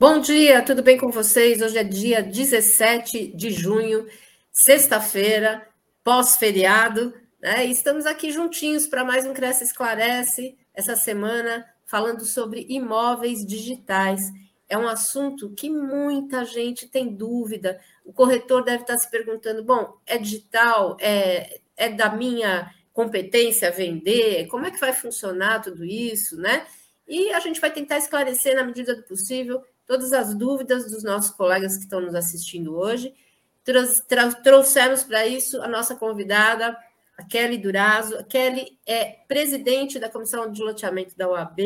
Bom dia, tudo bem com vocês? Hoje é dia 17 de junho, sexta-feira, pós-feriado, né? E estamos aqui juntinhos para mais um Cresce Esclarece, essa semana falando sobre imóveis digitais. É um assunto que muita gente tem dúvida. O corretor deve estar se perguntando: bom, é digital? É, é da minha competência vender? Como é que vai funcionar tudo isso, né? E a gente vai tentar esclarecer na medida do possível todas as dúvidas dos nossos colegas que estão nos assistindo hoje. Trouxemos para isso a nossa convidada, a Kelly Durazo. A Kelly é presidente da Comissão de Loteamento da OAB,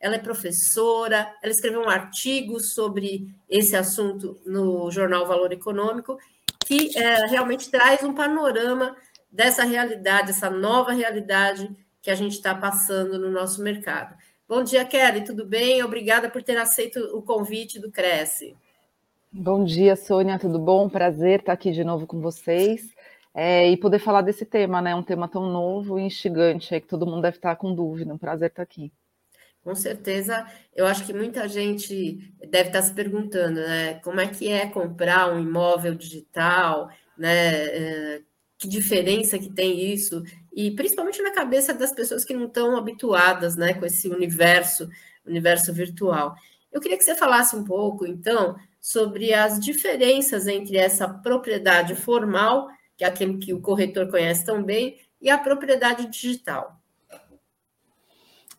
ela é professora, ela escreveu um artigo sobre esse assunto no jornal Valor Econômico, que é, realmente traz um panorama dessa realidade, essa nova realidade que a gente está passando no nosso mercado. Bom dia, Kelly, tudo bem? Obrigada por ter aceito o convite do Cresce. Bom dia, Sônia, tudo bom? Prazer estar aqui de novo com vocês é, e poder falar desse tema, né? Um tema tão novo e instigante aí que todo mundo deve estar com dúvida. Um prazer estar aqui. Com certeza, eu acho que muita gente deve estar se perguntando, né? Como é que é comprar um imóvel digital, né? Que diferença que tem isso? e principalmente na cabeça das pessoas que não estão habituadas né, com esse universo, universo virtual. Eu queria que você falasse um pouco, então, sobre as diferenças entre essa propriedade formal, que é aquele que o corretor conhece tão bem, e a propriedade digital.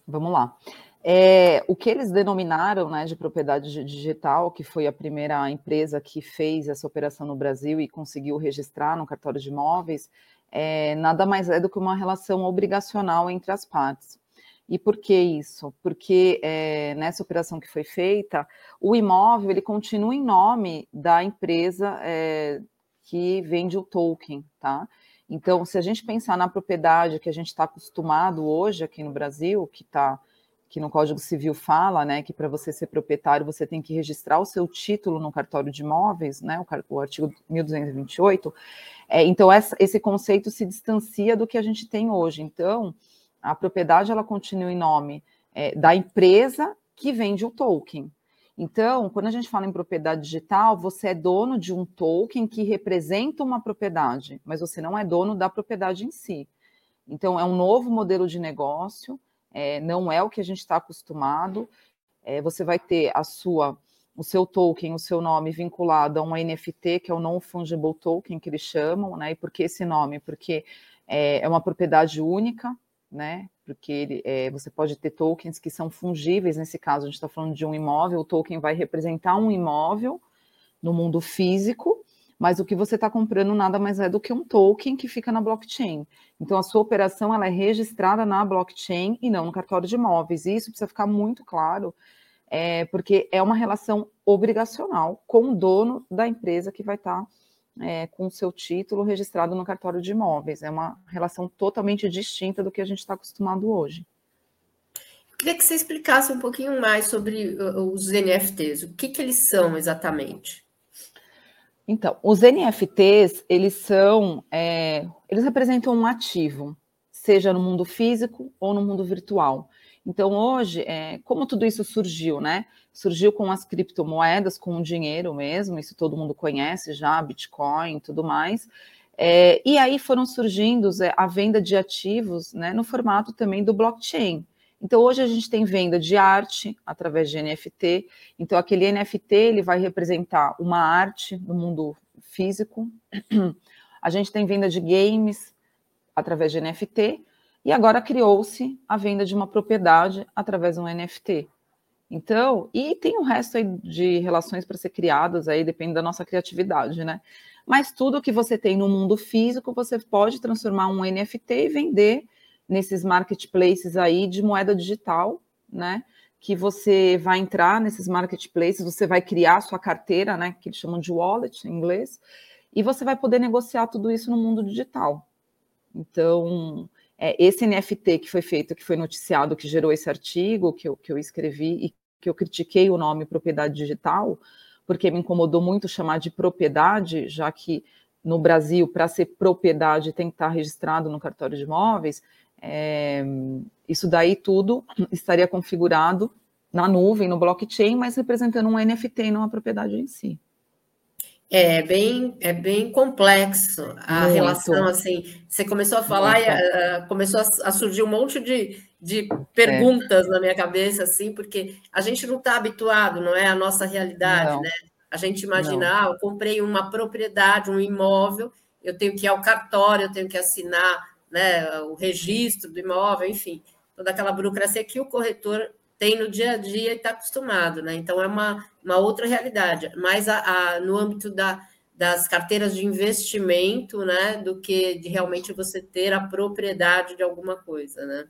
Vamos lá. É, o que eles denominaram né, de propriedade digital, que foi a primeira empresa que fez essa operação no Brasil e conseguiu registrar no cartório de imóveis, é, nada mais é do que uma relação obrigacional entre as partes. E por que isso? Porque é, nessa operação que foi feita, o imóvel ele continua em nome da empresa é, que vende o token, tá? Então, se a gente pensar na propriedade que a gente está acostumado hoje aqui no Brasil, que está que no Código Civil fala, né, que para você ser proprietário você tem que registrar o seu título no cartório de imóveis, né, o, o artigo 1228. É, então essa, esse conceito se distancia do que a gente tem hoje. Então a propriedade ela continua em nome é, da empresa que vende o token. Então, quando a gente fala em propriedade digital, você é dono de um token que representa uma propriedade, mas você não é dono da propriedade em si. Então, é um novo modelo de negócio é, não é o que a gente está acostumado. É, você vai ter a sua, o seu token, o seu nome vinculado a um NFT, que é o Non-Fungible Token, que eles chamam, né? E por que esse nome? Porque é, é uma propriedade única, né? Porque ele, é, você pode ter tokens que são fungíveis, nesse caso, a gente está falando de um imóvel, o token vai representar um imóvel no mundo físico, mas o que você está comprando nada mais é do que um token que fica na blockchain. Então, a sua operação ela é registrada na blockchain e não no cartório de imóveis. E isso precisa ficar muito claro, é, porque é uma relação obrigacional com o dono da empresa que vai estar tá, é, com o seu título registrado no cartório de imóveis. É uma relação totalmente distinta do que a gente está acostumado hoje. Queria que você explicasse um pouquinho mais sobre os NFTs. O que, que eles são exatamente? Então, os NFTs, eles são, é, eles representam um ativo, seja no mundo físico ou no mundo virtual. Então, hoje, é, como tudo isso surgiu, né? Surgiu com as criptomoedas, com o dinheiro mesmo, isso todo mundo conhece já, Bitcoin e tudo mais. É, e aí foram surgindo a venda de ativos né, no formato também do blockchain. Então, hoje a gente tem venda de arte através de NFT. Então, aquele NFT ele vai representar uma arte no mundo físico. A gente tem venda de games através de NFT. E agora criou-se a venda de uma propriedade através de um NFT. Então, e tem o resto aí de relações para ser criadas aí, depende da nossa criatividade, né? Mas tudo que você tem no mundo físico, você pode transformar um NFT e vender nesses marketplaces aí de moeda digital, né? Que você vai entrar nesses marketplaces, você vai criar sua carteira, né? Que eles chamam de wallet em inglês, e você vai poder negociar tudo isso no mundo digital. Então, é, esse NFT que foi feito, que foi noticiado, que gerou esse artigo que eu, que eu escrevi e que eu critiquei o nome propriedade digital, porque me incomodou muito chamar de propriedade, já que no Brasil, para ser propriedade, tem que estar registrado no cartório de imóveis, é, isso daí tudo estaria configurado na nuvem, no blockchain, mas representando um NFT e não a propriedade em si. É bem, é bem complexo a Muito. relação, assim, você começou a falar e uh, começou a, a, surgir um monte de, de perguntas é. na minha cabeça, assim, porque a gente não está habituado, não é a nossa realidade, não. né? A gente imagina, ah, eu comprei uma propriedade, um imóvel, eu tenho que ir ao cartório, eu tenho que assinar né, o registro do imóvel, enfim, toda aquela burocracia que o corretor tem no dia a dia e está acostumado, né? Então é uma, uma outra realidade, mais a, a, no âmbito da, das carteiras de investimento, né? Do que de realmente você ter a propriedade de alguma coisa, né?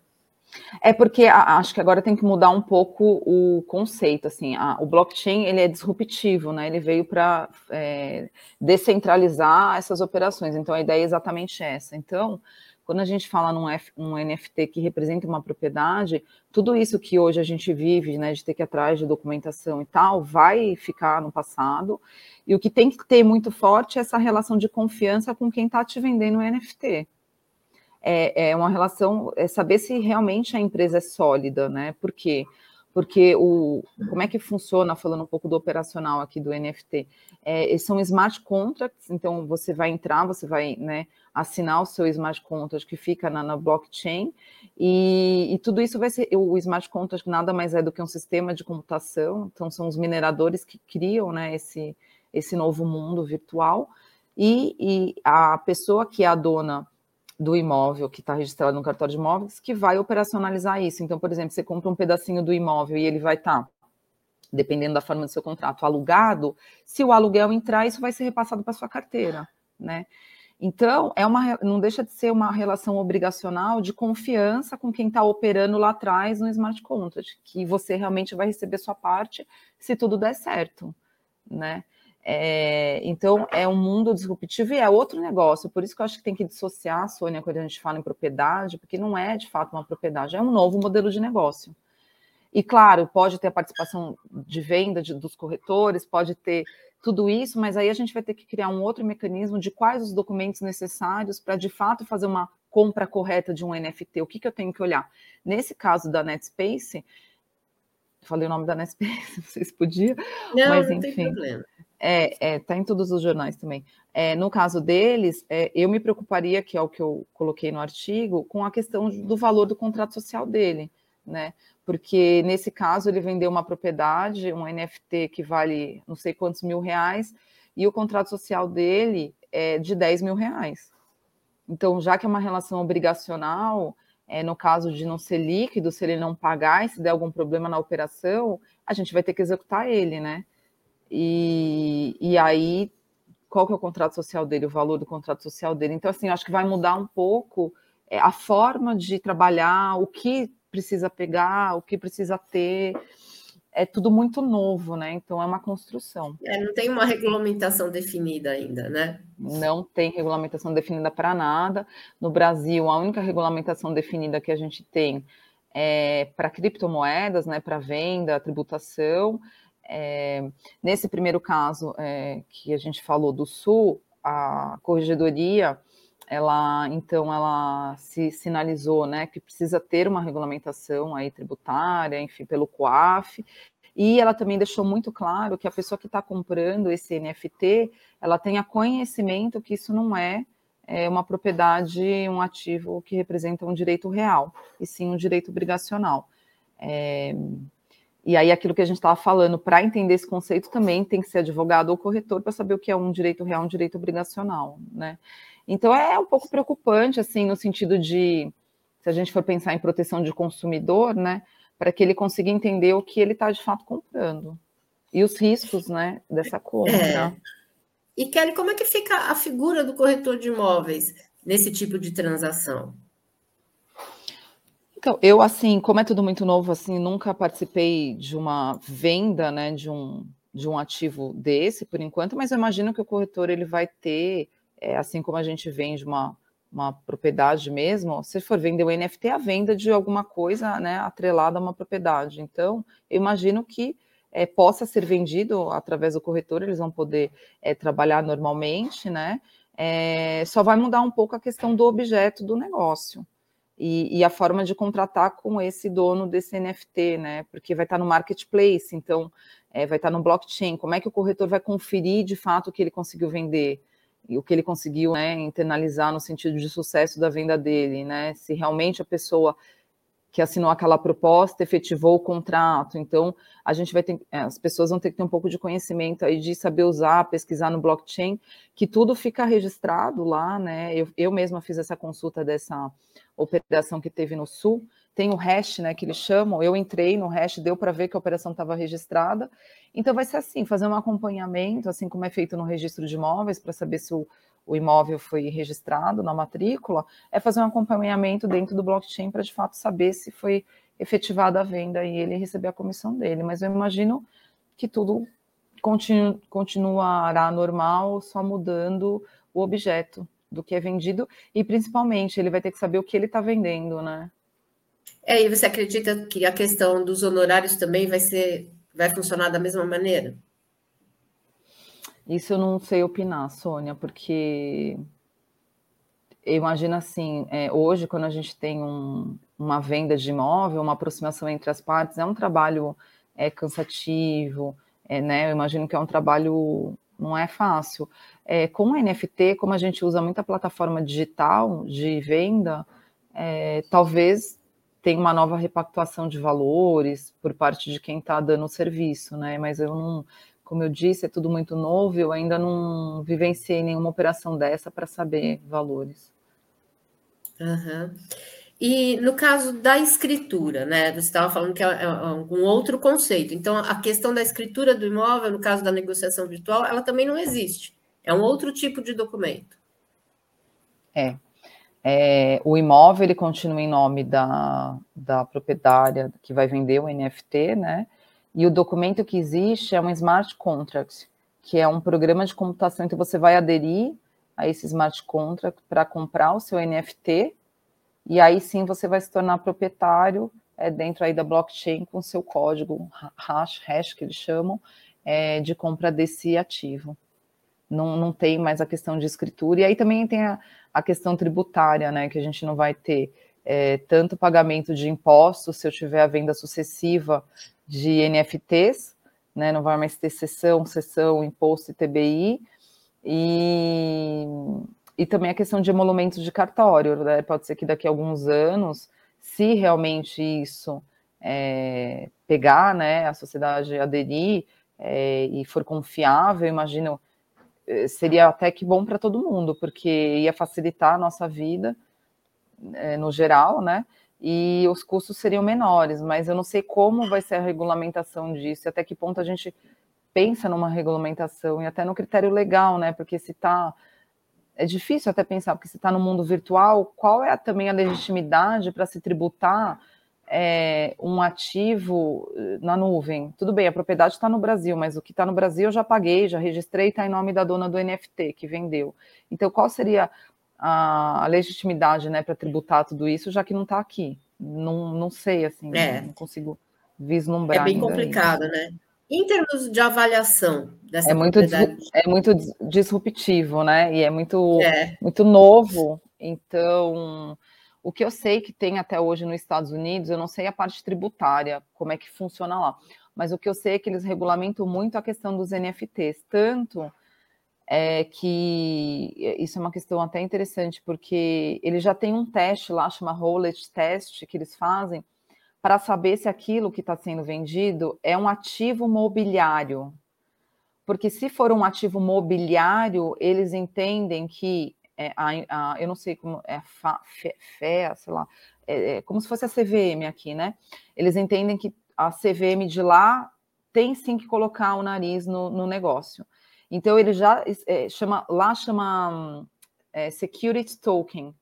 É porque acho que agora tem que mudar um pouco o conceito, assim, a, o blockchain ele é disruptivo, né? Ele veio para é, descentralizar essas operações. Então a ideia é exatamente essa. Então quando a gente fala num F, NFT que representa uma propriedade, tudo isso que hoje a gente vive, né, de ter que ir atrás de documentação e tal, vai ficar no passado. E o que tem que ter muito forte é essa relação de confiança com quem está te vendendo o NFT. É, é, uma relação, é saber se realmente a empresa é sólida, né? Por quê? Porque o, como é que funciona, falando um pouco do operacional aqui do NFT, é, são smart contracts, então você vai entrar, você vai né, assinar o seu smart contract que fica na, na blockchain, e, e, tudo isso vai ser, o smart contract nada mais é do que um sistema de computação, então são os mineradores que criam né, esse, esse novo mundo virtual, e, e a pessoa que é a dona do imóvel que está registrado no cartório de imóveis que vai operacionalizar isso. Então, por exemplo, você compra um pedacinho do imóvel e ele vai estar, tá, dependendo da forma do seu contrato, alugado. Se o aluguel entrar, isso vai ser repassado para sua carteira, né? Então, é uma, não deixa de ser uma relação obrigacional de confiança com quem está operando lá atrás no smart contract, que você realmente vai receber sua parte se tudo der certo, né? É, então, é um mundo disruptivo e é outro negócio. Por isso que eu acho que tem que dissociar, Sônia, quando a gente fala em propriedade, porque não é de fato uma propriedade, é um novo modelo de negócio. E claro, pode ter a participação de venda de, dos corretores, pode ter tudo isso, mas aí a gente vai ter que criar um outro mecanismo de quais os documentos necessários para de fato fazer uma compra correta de um NFT. O que, que eu tenho que olhar? Nesse caso da NetSpace, falei o nome da NetSpace, não sei se podia, não, mas enfim. Não tem problema. É, é, tá em todos os jornais também. É, no caso deles, é, eu me preocuparia, que é o que eu coloquei no artigo, com a questão do valor do contrato social dele, né? Porque nesse caso ele vendeu uma propriedade, um NFT que vale não sei quantos mil reais, e o contrato social dele é de 10 mil reais. Então, já que é uma relação obrigacional, é, no caso de não ser líquido, se ele não pagar e se der algum problema na operação, a gente vai ter que executar ele, né? E, e aí, qual que é o contrato social dele, o valor do contrato social dele? Então, assim, acho que vai mudar um pouco é, a forma de trabalhar, o que precisa pegar, o que precisa ter. É tudo muito novo, né? Então é uma construção. É, não tem uma regulamentação definida ainda, né? Não tem regulamentação definida para nada. No Brasil, a única regulamentação definida que a gente tem é para criptomoedas, né? Para venda, tributação é, nesse primeiro caso é, que a gente falou do Sul, a corregedoria, ela então ela se sinalizou, né, que precisa ter uma regulamentação aí tributária, enfim, pelo COAF, e ela também deixou muito claro que a pessoa que está comprando esse NFT, ela tenha conhecimento que isso não é, é uma propriedade, um ativo que representa um direito real, e sim um direito obrigacional. É, e aí, aquilo que a gente estava falando, para entender esse conceito, também tem que ser advogado ou corretor para saber o que é um direito real, um direito obrigacional, né? Então, é um pouco preocupante, assim, no sentido de, se a gente for pensar em proteção de consumidor, né, para que ele consiga entender o que ele está de fato comprando e os riscos, né, dessa compra. É. E Kelly, como é que fica a figura do corretor de imóveis nesse tipo de transação? Então, eu, assim, como é tudo muito novo, assim, nunca participei de uma venda, né, de um, de um ativo desse, por enquanto, mas eu imagino que o corretor, ele vai ter, é, assim como a gente vende uma, uma propriedade mesmo, se for vender o NFT, é a venda de alguma coisa, né, atrelada a uma propriedade. Então, eu imagino que é, possa ser vendido através do corretor, eles vão poder é, trabalhar normalmente, né, é, só vai mudar um pouco a questão do objeto do negócio. e, e, a forma de contratar com esse dono desse NFT, né? Porque vai estar no marketplace, então é, vai estar no blockchain. Como é que o corretor vai conferir de fato o que ele conseguiu vender? E o que ele conseguiu né, internalizar no sentido de sucesso da venda dele, né? Se realmente a pessoa que assinou aquela proposta efetivou o contrato. Então, a gente vai ter, é, as pessoas vão ter que ter um pouco de conhecimento aí de saber usar, pesquisar no blockchain, que tudo fica registrado lá, né? Eu, eu mesma fiz essa consulta dessa operação que teve no Sul, tem o hash, né, que eles chamam. Eu entrei no hash, deu para ver que a operação estava registrada. Então vai ser assim, fazer um acompanhamento, assim como é feito no registro de imóveis, para saber se o, o imóvel foi registrado na matrícula, é fazer um acompanhamento dentro do blockchain para de fato saber se foi efetivada a venda e ele receber a comissão dele. Mas eu imagino que tudo continu, continuará normal, só mudando o objeto do que é vendido e principalmente ele vai ter que saber o que ele está vendendo, né? É, e você acredita que a questão dos honorários também vai ser, vai funcionar da mesma maneira? Isso eu não sei opinar, Sônia, porque eu imagino assim, é, hoje, quando a gente tem um, uma venda de imóvel, uma aproximação entre as partes, é um trabalho é, cansativo, é, né? Eu imagino que é um trabalho, não é fácil. É, com o NFT, como a gente usa muita plataforma digital de venda, é, talvez tenha uma nova repactuação de valores por parte de quem está dando o serviço, né? Mas eu não, como eu disse, é tudo muito novo, eu ainda não vivenciei nenhuma operação dessa para saber valores. Uhum. E no caso da escritura, né? Você estava falando que é, é um outro conceito. Então, a questão da escritura do imóvel, no caso da negociação virtual, ela também não existe. É um outro tipo de documento. É. é o imóvel ele continua em nome da, da proprietária que vai vender o NFT, né? E o documento que existe é um smart contract, que é um programa de computação. Então, você vai aderir a esse smart contract para comprar o seu NFT, e aí sim você vai se tornar proprietário é, dentro aí da blockchain com seu código hash, hash que eles chamam, é, de compra desse ativo. Não, não tem mais a questão de escritura. E aí também tem a, a questão tributária, né? Que a gente não vai ter é, tanto pagamento de impostos se eu tiver a venda sucessiva de NFTs, né, não vai mais ter sessão, sessão, imposto e TBI, e, e também a questão de emolumentos de cartório, né? pode ser que daqui a alguns anos, se realmente isso é, pegar, né, a sociedade aderir é, e for confiável, imagino, seria até que bom para todo mundo, porque ia facilitar a nossa vida, é, no geral, né, e os custos seriam menores, mas eu não sei como vai ser a regulamentação disso, até que ponto a gente pensa numa regulamentação e até no critério legal, né? Porque se está é difícil até pensar, porque se está no mundo virtual, qual é também a legitimidade para se tributar é, um ativo eh, na nuvem? Tudo bem, a propriedade está no Brasil, mas o que está no Brasil eu já paguei, já registrei, está em nome da dona do NFT que vendeu. Então, qual seria a, a legitimidade né, para tributar tudo isso, já que não está aqui. Não, não sei, assim, é. não consigo vislumbrar. É bem complicado, né? Em termos de avaliação dessa é muito é muito disruptivo, né? E é muito é. muito novo. Então, o que eu sei que tem até hoje nos Estados Unidos, eu não sei a parte tributária, como é que funciona lá. Mas o que eu sei é que eles regulamentam muito a questão dos NFTs, tanto é que isso é uma questão até interessante, porque ele já tem um teste lá, chama Rowlet Test, que eles fazem, para saber se aquilo que está sendo vendido é um ativo mobiliário. Porque se for um ativo mobiliário, eles entendem que, é, a, a, eu não sei como, é fé, sei lá, é, é como se fosse a CVM aqui, né? Eles entendem que a CVM de lá tem sim que colocar o nariz no, no negócio. Então ele já é, chama lá chama é, security token,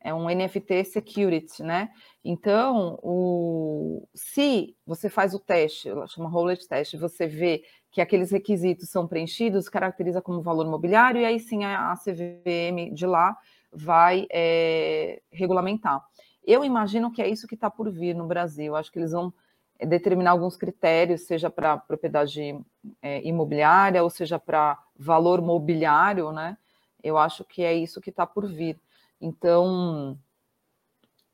é um NFT security, né? Então, o, se você faz o teste, chama roulette test, você vê que aqueles requisitos são preenchidos, caracteriza como valor imobiliário, e aí sim a, CVM de lá vai é, regulamentar. Eu imagino que é isso que está por vir no Brasil. Acho que eles vão determinar alguns critérios, seja para propriedade é, imobiliária ou seja para valor mobiliário, né? Eu acho que é isso que está por vir. Então,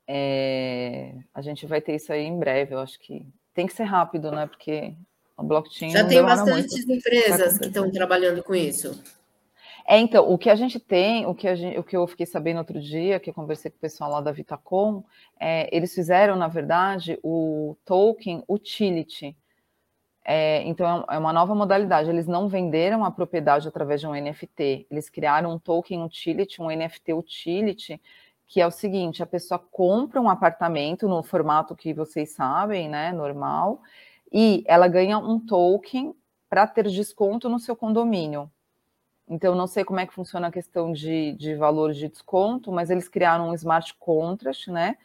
é, a gente vai ter isso aí em breve. Eu acho que tem que ser rápido, né? Porque blockchain. Já tem bastante empresas que estão trabalhando com isso. É, então, o que a gente tem, o que, gente, o que eu fiquei sabendo outro dia, que eu conversei com o pessoal lá da Vitacom, é, eles fizeram, na verdade, o token utility. É, então, é uma nova modalidade. Eles não venderam a propriedade através de um NFT. Eles criaram um token utility, um NFT utility, que é o seguinte: a pessoa compra um apartamento no formato que vocês sabem, né, normal, e ela ganha um token para ter desconto no seu condomínio. Então, não sei como é que funciona a questão de, de valor de desconto, mas eles criaram um smart contract, né?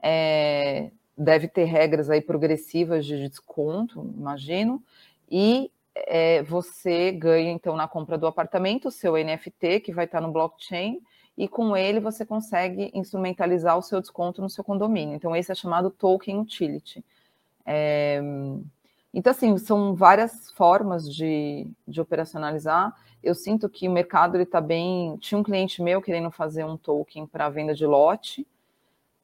É, deve ter regras aí progressivas de desconto, imagino, e é, você ganha, então, na compra do apartamento, o seu NFT, que vai estar no blockchain, e com ele você consegue instrumentalizar o seu desconto no seu condomínio. Então, esse é chamado token utility. É, então, assim, são várias formas de, de operacionalizar eu sinto que o mercado está bem. Tinha um cliente meu querendo fazer um token para venda de lote,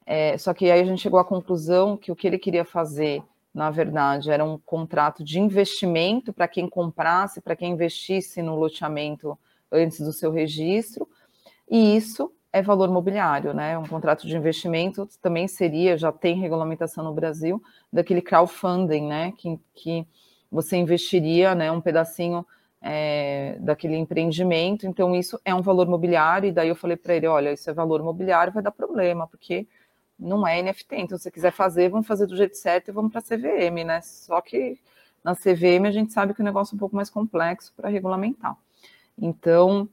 é, só que aí a gente chegou à conclusão que o que ele queria fazer, na verdade, era um contrato de investimento para quem comprasse, para quem investisse no loteamento antes do seu registro, e isso é valor mobiliário, né? Um contrato de investimento também seria, já tem regulamentação no Brasil, daquele crowdfunding, né? Que, que você investiria né, um pedacinho é, daquele empreendimento, então isso é um valor mobiliário, e daí eu falei para ele, olha, isso é valor mobiliário, vai dar problema, porque não é NFT, então se você quiser fazer, vamos fazer do jeito certo e vamos para a CVM, né? Só que na CVM a gente sabe que o negócio é um pouco mais complexo para regulamentar. Então,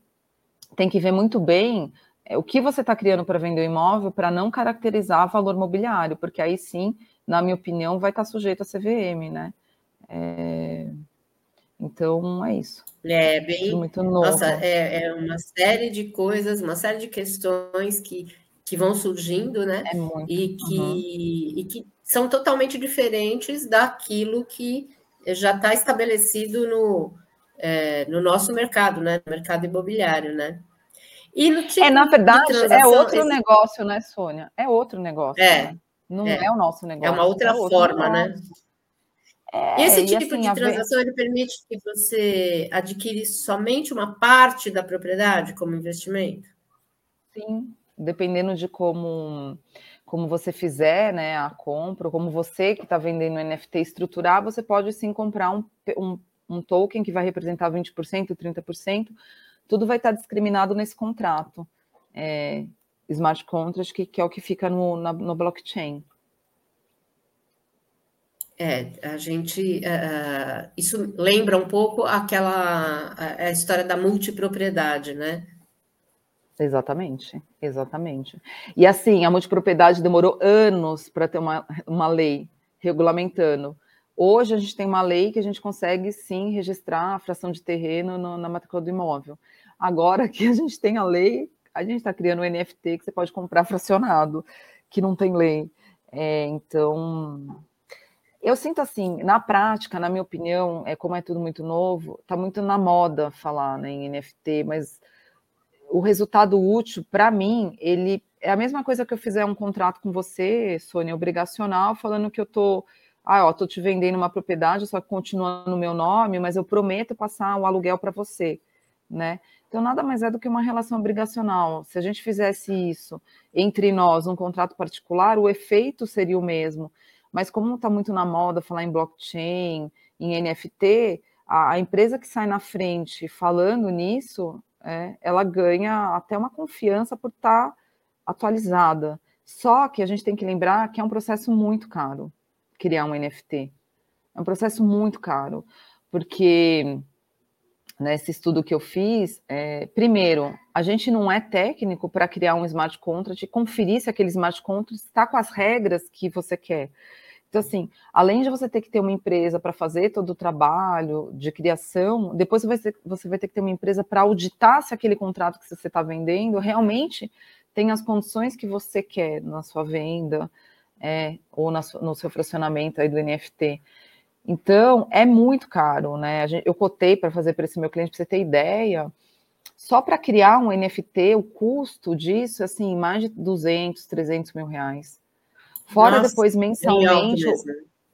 tem que ver muito bem é, o que você está criando para vender o imóvel para não caracterizar valor mobiliário, porque aí sim, na minha opinião, vai estar tá sujeito a CVM, né? É, então é isso. É bem. Muito novo. Nossa, é, é, uma série de coisas, uma série de questões que, que vão surgindo, né? É muito. E que, uhum. e que são totalmente diferentes daquilo que já está estabelecido no, é, no nosso mercado, né? No mercado imobiliário, né? E no tipo é, na verdade, é outro esse... negócio, né, Sônia? É outro negócio. É. Né? Não é. é. o nosso negócio. É uma outra é forma, né? É, Esse tipo assim, de transação ele permite que você adquire somente uma parte da propriedade como investimento? Sim, dependendo de como como você fizer né, a compra, como você que está vendendo NFT estruturar, você pode sim comprar um, um, um token que vai representar 20%, 30%, tudo vai estar discriminado nesse contrato. É, smart contract, que, que, é o que fica no, na, no blockchain. É, a gente. Uh, isso lembra um pouco aquela a, a, história da multipropriedade, né? Exatamente, exatamente. E assim, a multipropriedade demorou anos para ter uma, uma lei regulamentando. Hoje a gente tem uma lei que a gente consegue sim registrar a fração de terreno no, na matrícula do imóvel. Agora que a gente tem a lei, a gente está criando um NFT que você pode comprar fracionado, que não tem lei. É, então, eu sinto assim, na prática, na minha opinião, é como é tudo muito novo, está muito na moda falar né, em NFT, mas o resultado útil, para mim, ele é a mesma coisa que eu fizer um contrato com você, Sônia, obrigacional, falando que eu tô, ah, ó, tô te vendendo uma propriedade, só que continua no meu nome, mas eu prometo passar o aluguel para você, né? Então, nada mais é do que uma relação obrigacional. Se a gente fizesse isso entre nós, um contrato particular, o efeito seria o mesmo. Mas como está muito na moda falar em blockchain, em NFT, a, a empresa que sai na frente falando nisso, é, ela ganha até uma confiança por estar tá atualizada. Só que a gente tem que lembrar que é um processo muito caro criar um NFT. É um processo muito caro, porque nesse estudo que eu fiz, é, primeiro, a gente não é técnico para criar um smart contract e conferir se aquele smart contract está com as regras que você quer. Então, assim, além de você ter que ter uma empresa para fazer todo o trabalho de criação, depois você vai ter, você vai ter que ter uma empresa para auditar se aquele contrato que você está vendendo realmente tem as condições que você quer na sua venda é, ou na, no seu fracionamento aí do NFT. Então, é muito caro, né? Gente, eu cotei para fazer para esse meu cliente, para você ter ideia, só para criar um NFT, o custo disso, assim, mais de 200, 300 mil reais. Fora Nossa, depois mensalmente.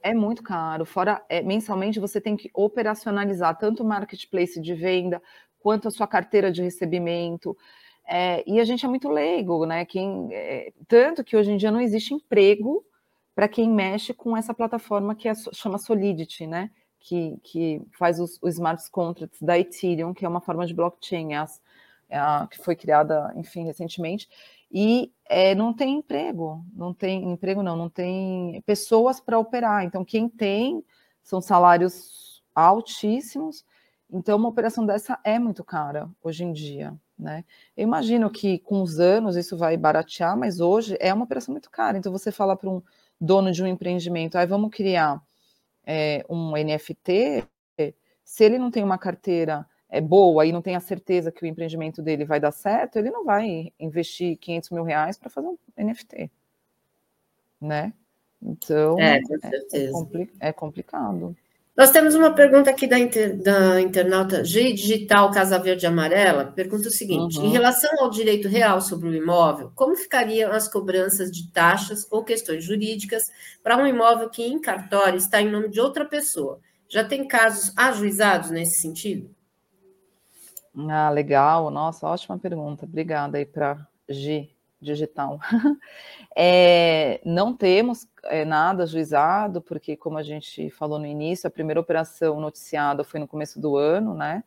É muito caro. Fora é, mensalmente você tem que operacionalizar tanto o marketplace de venda quanto a sua carteira de recebimento. É, e a gente é muito leigo, né? Quem, é, tanto que hoje em dia não existe emprego para quem mexe com essa plataforma que é, chama Solidity, né? Que, que faz os, os smart contracts da Ethereum, que é uma forma de blockchain, as, a, que foi criada, enfim, recentemente e é, não tem emprego, não tem emprego, não, não tem pessoas para operar. Então, quem tem são salários altíssimos. Então, uma operação dessa é muito cara hoje em dia. Né? Eu imagino que com os anos isso vai baratear, mas hoje é uma operação muito cara. Então, você fala para um dono de um empreendimento, aí vamos criar é, um NFT, se ele não tem uma carteira é boa e não tem a certeza que o empreendimento dele vai dar certo, ele não vai investir 500 mil reais para fazer um NFT, né? Então, é, é, é, compli é, complicado. Nós temos uma pergunta aqui da, inter, da internauta G Digital Casa Verde Amarela, pergunta o seguinte, uhum. em relação ao direito real sobre o imóvel, como ficariam as cobranças de taxas ou questões jurídicas para um imóvel que em cartório está em nome de outra pessoa? Já tem casos ajuizados nesse sentido? Ah, legal. Nossa, ótima pergunta. Obrigada aí para G Digital. é, não temos é, nada juizado, porque, como a gente falou no início, a primeira operação noticiada foi no começo do ano, né?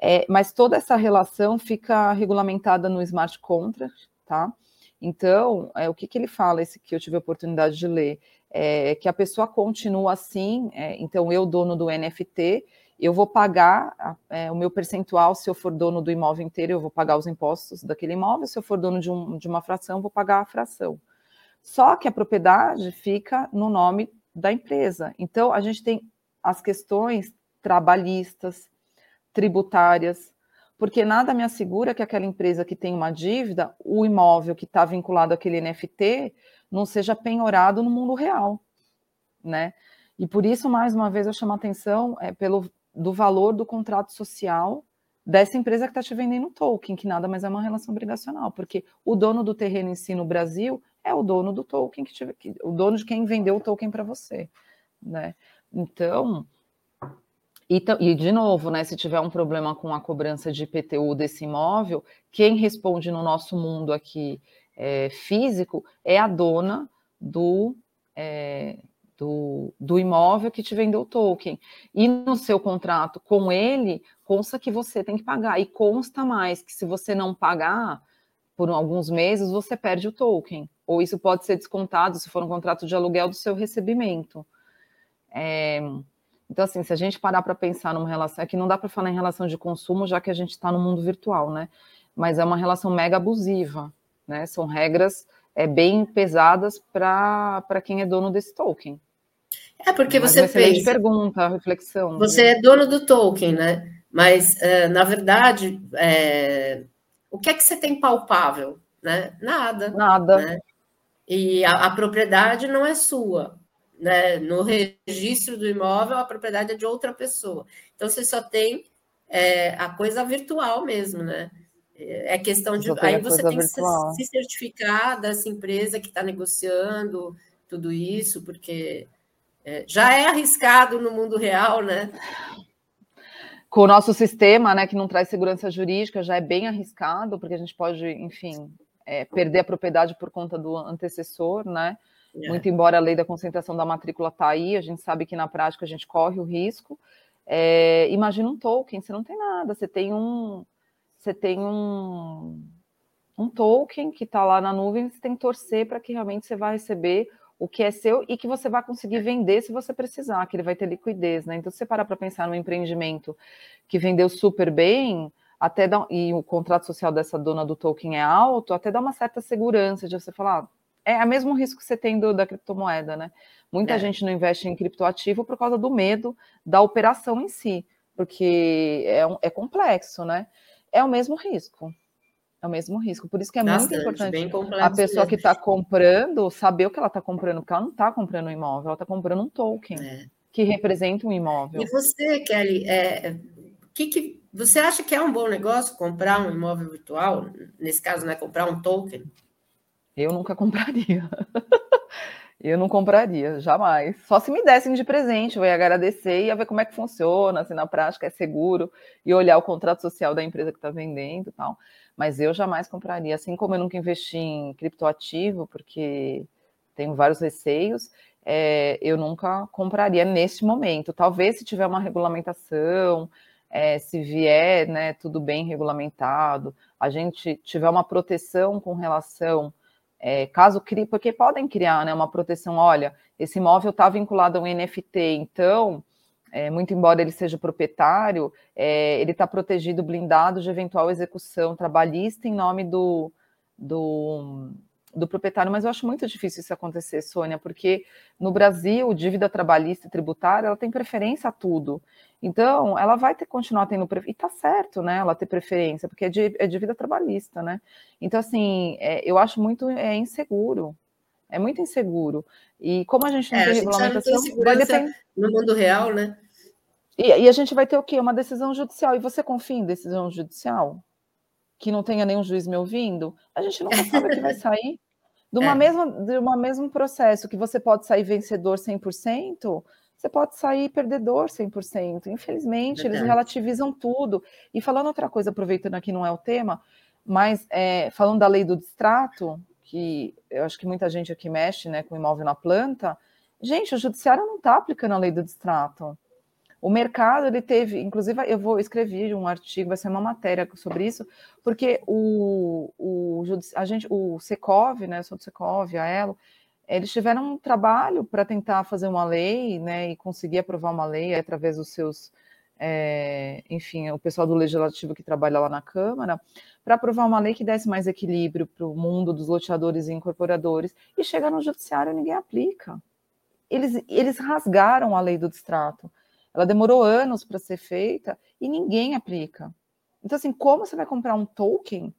É, mas toda essa relação fica regulamentada no smart contract, tá? Então, é, o que, que ele fala, esse que eu tive a oportunidade de ler, é que a pessoa continua assim, é, então eu, dono do NFT, eu vou pagar é, o meu percentual, se eu for dono do imóvel inteiro, eu vou pagar os impostos daquele imóvel, se eu for dono de, um, de uma fração, eu vou pagar a fração. Só que a propriedade fica no nome da empresa. Então, a gente tem as questões trabalhistas, tributárias, porque nada me assegura que aquela empresa que tem uma dívida, o imóvel que está vinculado àquele NFT, não seja penhorado no mundo real, né? E por isso, mais uma vez, eu chamo a atenção é, pelo do valor do contrato social dessa empresa que está te vendendo token, que nada mais é uma relação obrigacional, porque o dono do terreno em si no Brasil é o dono do token, que, tiver, que o dono de quem vendeu o token para você, né? Então, e, e, de novo, né, se tiver um problema com a cobrança de IPTU desse imóvel, quem responde no nosso mundo aqui é, físico é a dona do, é, do, do imóvel que te vendeu o token. E no seu contrato com ele, consta que você tem que pagar. E consta mais que se você não pagar por alguns meses, você perde o token. Ou isso pode ser descontado se for um contrato de aluguel do seu recebimento. É, então, assim, se a gente parar para pensar numa relação, é que não dá para falar em relação de consumo, já que a gente está no mundo virtual, né? Mas é uma relação mega abusiva, né? São regras é, bem pesadas para quem é dono desse token. É porque Mas você pensa. pergunta, reflexão. Você é dono do token, né? Mas uh, na verdade, é... o que é que você tem palpável, né? Nada. Nada. Né? E a, a, propriedade não é sua, né? No registro do imóvel, a propriedade é de outra pessoa. Então você só tem é, a coisa virtual mesmo, né? É questão de. Aí você tem virtual. que se certificar dessa empresa que está negociando tudo isso, porque é, já é arriscado no mundo real, né? Com o nosso sistema, né, que não traz segurança jurídica, já é bem arriscado, porque a gente pode, enfim, é, perder a propriedade por conta do antecessor, né? É. Muito embora a lei da concentração da matrícula está aí, a gente sabe que na prática a gente corre o risco. É, imagina um token, você não tem nada, você tem um, você tem um, um token que está lá na nuvem, você tem que torcer para que realmente você vá receber o que é seu e que você vai conseguir vender se você precisar, que ele vai ter liquidez, né? Então, se você parar para pensar no empreendimento que vendeu super bem, até dá, e o contrato social dessa dona do token é alto, até dá uma certa segurança de você falar, ah, é o mesmo risco que você tem do, da criptomoeda, né? Muita é. gente não investe em criptoativo por causa do medo da operação em si, porque é, um, é complexo, né? É o mesmo risco. É o mesmo risco. Por isso que é Bastante, muito importante a pessoa mesmo. que está comprando saber o que ela está comprando, porque ela não está comprando um imóvel, ela está comprando um token é. que representa um imóvel. E você, Kelly, é, que, que você acha que é um bom negócio comprar um imóvel virtual? Nesse caso, né? Comprar um token? Eu nunca compraria. Eu não compraria, jamais. Só se me dessem de presente, eu ia agradecer e ia ver como é que funciona, se na prática é seguro, e olhar o contrato social da empresa que está vendendo e tal. Mas eu jamais compraria, assim como eu nunca investi em criptoativo, porque tenho vários receios, é, eu nunca compraria neste momento. Talvez se tiver uma regulamentação, é, se vier né, tudo bem regulamentado, a gente tiver uma proteção com relação é, caso crie, porque podem criar né, uma proteção, olha, esse imóvel está vinculado a um NFT, então, é, muito embora ele seja proprietário, é, ele está protegido, blindado de eventual execução trabalhista em nome do, do, do proprietário, mas eu acho muito difícil isso acontecer, Sônia, porque no Brasil, dívida trabalhista e tributária, ela tem preferência a tudo. Então, ela vai ter continuar tendo e tá certo, né, ela ter preferência, porque é, é dívida trabalhista, né? Então, assim, é, eu acho muito é, inseguro, é muito inseguro. E como a gente não é, tem regulamentação, não tem vai depender... no mundo real, né? E, e a gente vai ter o quê? Uma decisão judicial. E você confia em decisão judicial? Que não tenha nenhum juiz me ouvindo, a gente nunca sabe que vai sair. De, uma é. mesma, de um mesmo processo que você pode sair vencedor 100%, você pode sair perdedor 100%. Infelizmente, Verdade. eles relativizam tudo. E falando outra coisa, aproveitando aqui não é o tema, mas é, falando da lei do distrato, que eu acho que muita gente aqui mexe né, com imóvel na planta, gente, o judiciário não está aplicando a lei do distrato. O mercado, ele teve, inclusive eu vou escrever um artigo, vai ser uma matéria sobre isso, porque o, o, a gente, o Secov, né, do Secov, a Elo, eles tiveram um trabalho para tentar fazer uma lei, né, e conseguir aprovar uma lei através dos seus, é, enfim, o pessoal do legislativo que trabalha lá na Câmara, para aprovar uma lei que desse mais equilíbrio para o mundo dos loteadores e incorporadores, e chega no judiciário e ninguém aplica. Eles, eles rasgaram a lei do distrato. Ela demorou anos para ser feita e ninguém aplica. Então, assim, como você vai comprar um token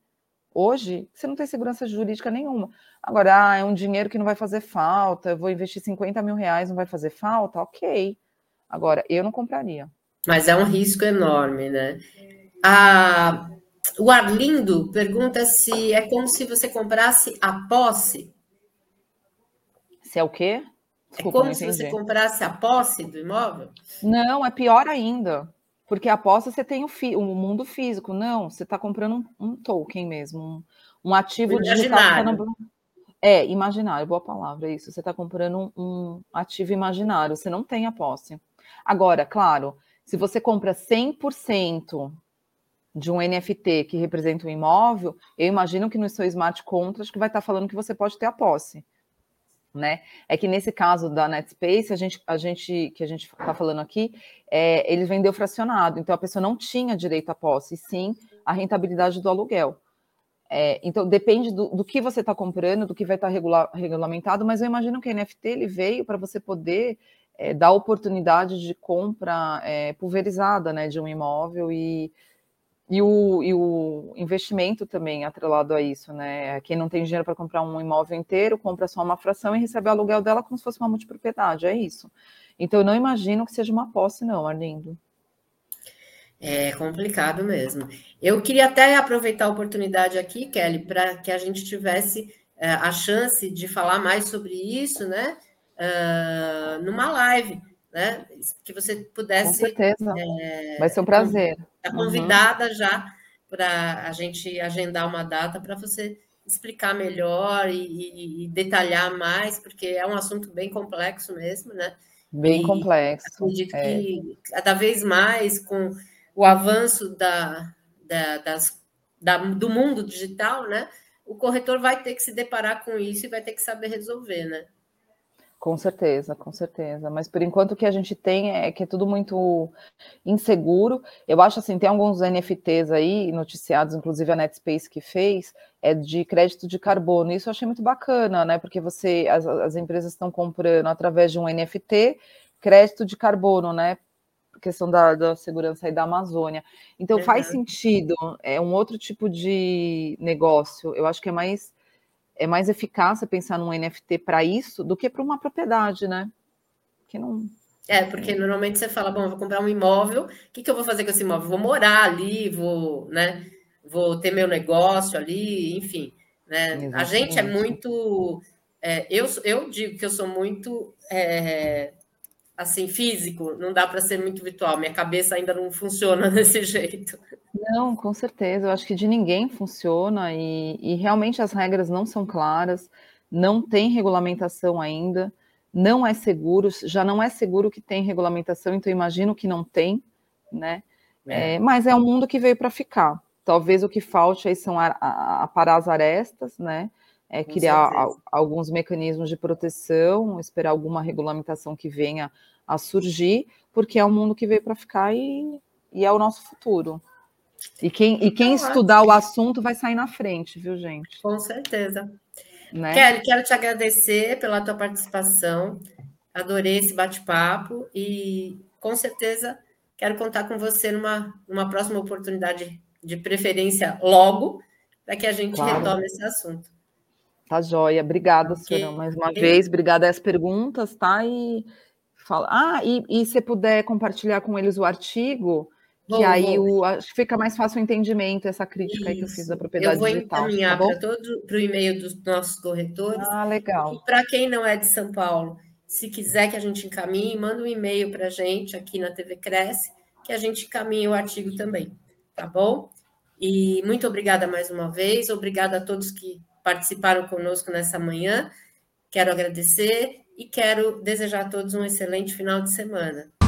hoje? Você não tem segurança jurídica nenhuma. Agora, ah, é um dinheiro que não vai fazer falta, eu vou investir 50 mil reais, não vai fazer falta? Ok. Agora, eu não compraria. Mas é um risco enorme, né? A... O Arlindo pergunta se é como se você comprasse a posse. Se é o quê? Desculpa, é como se você comprasse a posse do imóvel? Não, é pior ainda. Porque a posse você tem o, fi, o mundo físico. Não, você está comprando um, um, token mesmo, um, um ativo imaginário. digital. Tá é, imaginário, boa palavra, é isso. Você está comprando um, um ativo imaginário, você não tem a posse. Agora, claro, se você compra 100% de um NFT que representa um imóvel, eu imagino que no seu smart contract que vai estar tá falando que você pode ter a posse né? É que nesse caso da NetSpace, a gente, a gente que a gente está falando aqui, é, ele vendeu fracionado, então a pessoa não tinha direito à posse, sim a rentabilidade do aluguel. É, então depende do, do que você está comprando, do que vai estar tá regula, regulamentado, mas eu imagino que o NFT ele veio para você poder é, dar oportunidade de compra é, pulverizada, né, de um imóvel e e o, e o investimento também atrelado a isso, né? Quem não tem dinheiro para comprar um imóvel inteiro, compra só uma fração e recebe o aluguel dela como se fosse uma multipropriedade, é isso. Então, eu não imagino que seja uma posse, não, Arlindo. É complicado mesmo. Eu queria até aproveitar a oportunidade aqui, Kelly, para que a gente tivesse é, a chance de falar mais sobre isso, né? Uh, numa live né? Que você pudesse. Com certeza. É, Vai ser um prazer. Está convidada uhum. já para a gente agendar uma data para você explicar melhor e, e, detalhar mais, porque é um assunto bem complexo mesmo, né? Bem e complexo. Acredito é. que cada vez mais com o avanço da, da, das, da, do mundo digital, né? O corretor vai ter que se deparar com isso e vai ter que saber resolver, né? Com certeza, com certeza. Mas por enquanto o que a gente tem é que é tudo muito inseguro. Eu acho assim, tem alguns NFTs aí, noticiados, inclusive a Netspace que fez, é de crédito de carbono. Isso eu achei muito bacana, né? Porque você, as, as empresas estão comprando através de um NFT crédito de carbono, né? questão da, da segurança aí da Amazônia. Então uhum. faz sentido, é um outro tipo de negócio. Eu acho que é mais é mais eficaz pensar num NFT para isso do que para uma propriedade, né? Que não. É, porque normalmente você fala, bom, vou comprar um imóvel, o que, que eu vou fazer com esse imóvel? Vou morar ali, vou, né? Vou ter meu negócio ali, enfim. Né? A gente é muito É, eu, eu digo que eu sou muito é, assim físico, não dá para ser muito virtual. Minha cabeça ainda não funciona desse jeito. Não, com certeza. Eu acho que de ninguém funciona e, e realmente as regras não são claras, não tem regulamentação ainda, não é seguro, já não é seguro que tem regulamentação, então imagino que não tem, né? É. É, mas é um mundo que veio para ficar. Talvez o que falte aí são aparar as arestas, né? É, criar a, alguns mecanismos de proteção, esperar alguma regulamentação que venha a surgir, porque é um mundo que veio para ficar e, e, é o nosso futuro. E quem, e quem estudar o assunto vai sair na frente, viu, gente? Com certeza. Né? Kelly, quero te agradecer pela tua participação. Adorei esse bate-papo e com certeza quero contar com você numa, numa próxima oportunidade, de preferência logo, para que a gente claro. retome esse assunto. Tá joia. Obrigada, okay. senhora, mais uma vez. Obrigada às perguntas, tá? E fala. Ah, e, e se puder compartilhar com eles o artigo, que aí o, fica mais fácil o entendimento, essa crítica aí que eu fiz da propriedade digital. Eu vou encaminhar tá para o e-mail dos nossos corretores. Ah, legal. Para quem não é de São Paulo, se quiser que a gente encaminhe, manda um e-mail para a gente aqui na TV Cresce, que a gente encaminha o artigo também, tá bom? E muito obrigada mais uma vez, obrigada a todos que participaram conosco nessa manhã. Quero agradecer e quero desejar a todos um excelente final de semana.